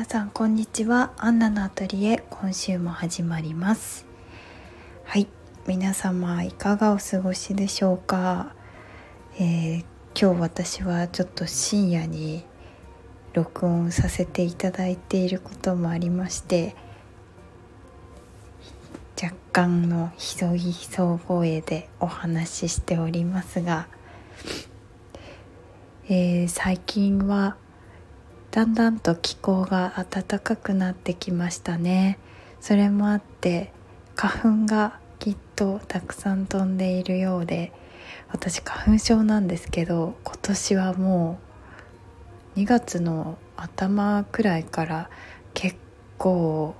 皆さんこんにちは。アンナのアトリエ今週も始まります。はい皆様いかがお過ごしでしょうか、えー、今日私はちょっと深夜に録音させていただいていることもありまして若干のひそぎそ声でお話ししておりますが、えー、最近はだんだんと気候が暖かくなってきましたね。それもあって花粉がきっとたくさん飛んでいるようで私花粉症なんですけど今年はもう2月の頭くらいから結構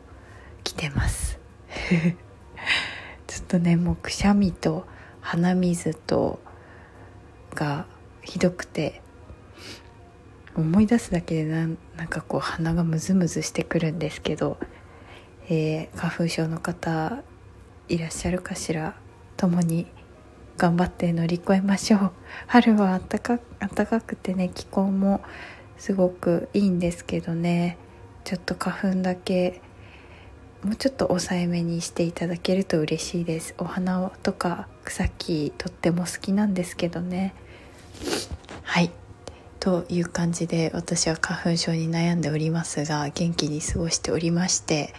来てます。ちょっとねもうくしゃみと鼻水とがひどくて思い出すだけでなんなんかこう鼻がムズムズしてくるんですけど、えー、花粉症の方いらっしゃるかしら？共に頑張って乗り越えましょう。春は暖か暖かくてね気候もすごくいいんですけどね。ちょっと花粉だけもうちょっと抑えめにしていただけると嬉しいです。お花とか草木とっても好きなんですけどね。という感じで私は花粉症に悩んでおりますが元気に過ごしておりまして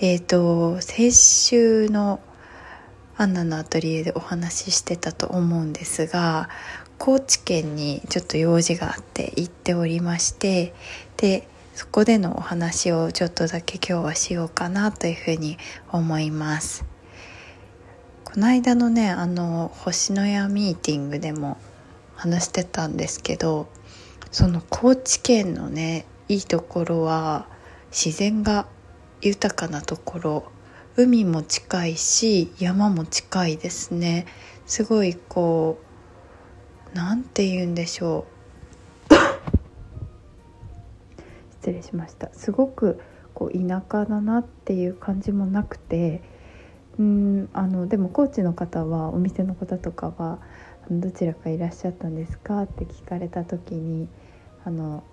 えっ、ー、と先週のアンナのアトリエでお話ししてたと思うんですが高知県にちょっと用事があって行っておりましてでそこでのお話をちょっとだけ今日はしようかなというふうに思います。この間のねあの星のやミーティングでも話してたんですけどその高知県のねいいところは自然が豊かなところ。海も近いし山も近いですね。すごいこうなんて言うんでしょう。失礼しました。すごくこう田舎だなっていう感じもなくて。うんあのでも高知の方はお店の方とかはどちらかいらっしゃったんですか？って聞かれた時にあの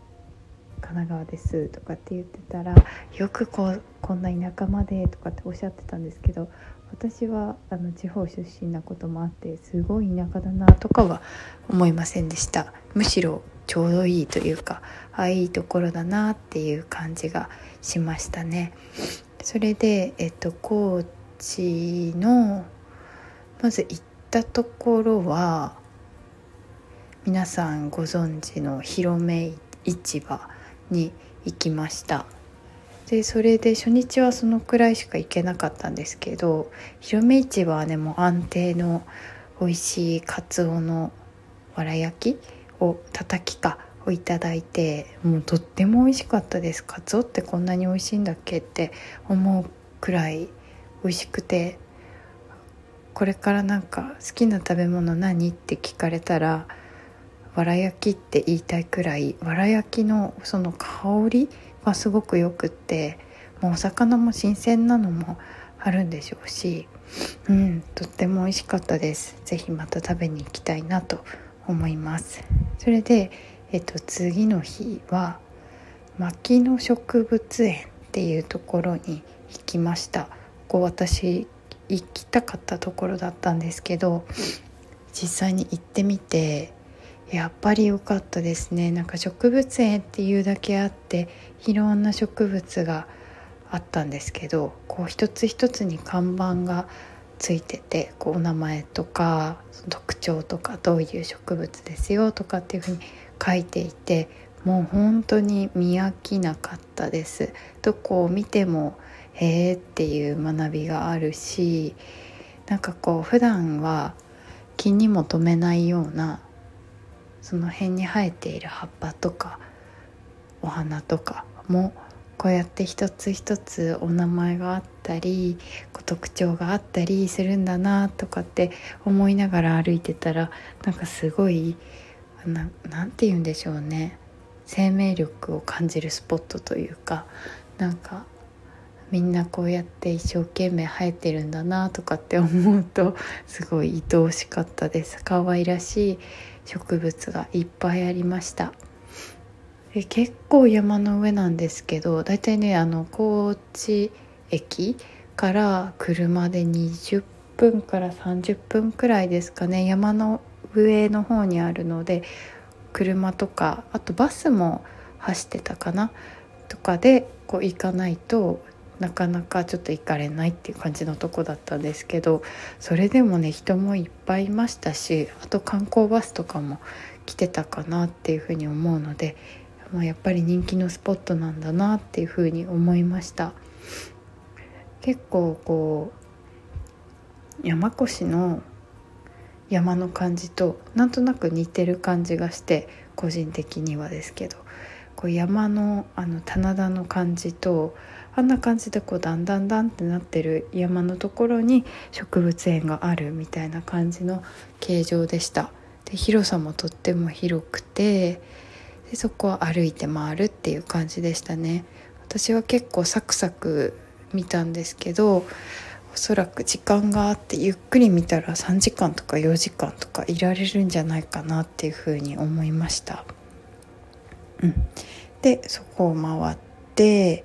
神奈川ですとかって言ってたらよくこうこんな田舎までとかっておっしゃってたんですけど私はあの地方出身なこともあってすごい田舎だなとかは思いませんでしたむしろちょうどいいというかあいいところだなっていう感じがしましたね。それでえっと高知のまず行たところは皆さんご存知の広め市場に行きました。でそれで初日はそのくらいしか行けなかったんですけど広め市場はねもう安定の美味しいかつおのわら焼きをたたきかをいただいてもうとっても美味しかったです。かつおってこんなに美味しいんだっけって思うくらい美味しくてこれからなんか好きな食べ物何って聞かれたらわら焼きって言いたいくらいわら焼きのその香りがすごくよくってもうお魚も新鮮なのもあるんでしょうしうんとっても美味しかったです。是非また食べに行きたいなと思います。それで、えっと、次の日は牧野植物園っていうところに行きました。ここ私行きたかったところだったんですけど実際に行ってみてやっぱり良かったですねなんか植物園っていうだけあっていろんな植物があったんですけどこう一つ一つに看板がついててこうお名前とか特徴とかどういう植物ですよとかっていうふうに書いていてもう本当に見飽きなかったです。どこを見てもへえっていう学びがあるしなんかこう普段は気にも留めないようなその辺に生えている葉っぱとかお花とかもこうやって一つ一つお名前があったり特徴があったりするんだなとかって思いながら歩いてたらなんかすごい何て言うんでしょうね。生命力を感じるスポットというかなんかみんなこうやって一生懸命生えてるんだなとかって思うとすごい愛おしかったです。可愛らしい植物がいっぱいありました。で結構山の上なんですけどだいたいねあの高知駅から車で20分から30分くらいですかね山の上の方にあるので車とかあとバスも走ってたかなとかでこう行かないとなかなかちょっと行かれないっていう感じのとこだったんですけどそれでもね人もいっぱいいましたしあと観光バスとかも来てたかなっていうふうに思うので、まあ、やっぱり人気のスポットなんだなっていうふうに思いました。結構こう山越しの山の感じとなんとなく似てる感じがして個人的にはですけどこう山のあの棚田の感じとあんな感じでこうだんだんだんってなってる山のところに植物園があるみたいな感じの形状でした。で広さもとっても広くてでそこは歩いて回るっていう感じでしたね。私は結構サクサク見たんですけどおそらく時間があってゆっくり見たら3時間とか4時間とかいられるんじゃないかなっていうふうに思いました。うん、でそこを回って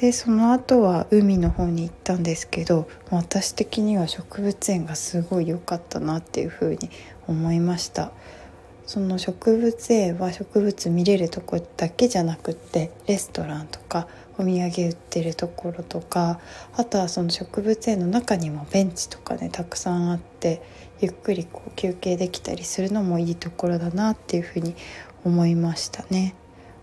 でその後は海の方に行ったんですけど私的には植物園がすごい良かったなっていうふうに思いましたその植物園は植物見れるとこだけじゃなくってレストランとかお土産売ってるところとかあとはその植物園の中にもベンチとかねたくさんあってゆっくりこう休憩できたりするのもいいところだなっていうふうに思いましたね。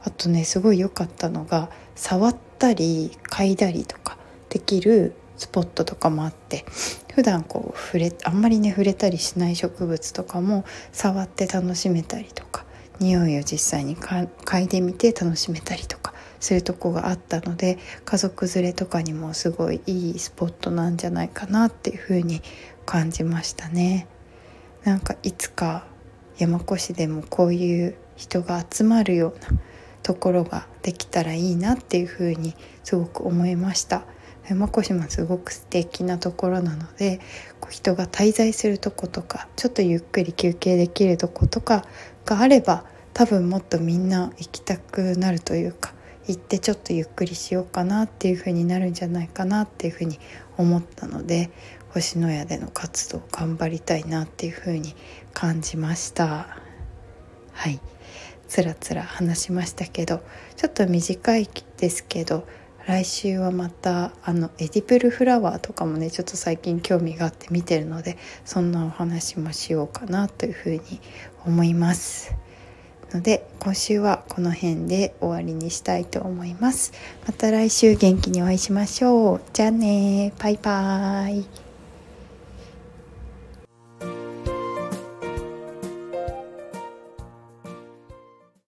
あとねすごい良かったのが触ったり嗅いだりとかできるスポットとかもあって普段こう触れあんまりね触れたりしない植物とかも触って楽しめたりとか匂いを実際に嗅いでみて楽しめたりとかするとこがあったので家族連れとかにもすごいいいスポットなんじゃないかなっていう風に感じましたね。なんかいつか山古志でもこういう人が集まるようなところができたらいいなっていうふうにすごく思いました。山古島すごく素敵なところなのでこう人が滞在するとことかちょっとゆっくり休憩できるとことかがあれば多分もっとみんな行きたくなるというか行ってちょっとゆっくりしようかなっていう風になるんじゃないかなっていう風に思ったので星のやでの活動頑張りたいなっていう風に感じました。はい。つらつら話しましたけどちょっと短いですけど来週はまたあのエディプルフラワーとかもねちょっと最近興味があって見てるのでそんなお話もしようかなというふうに思います。ので今週はこの辺で終わりにしたいと思います。また来週元気にお会いしましょう。じゃあねバイバーイ。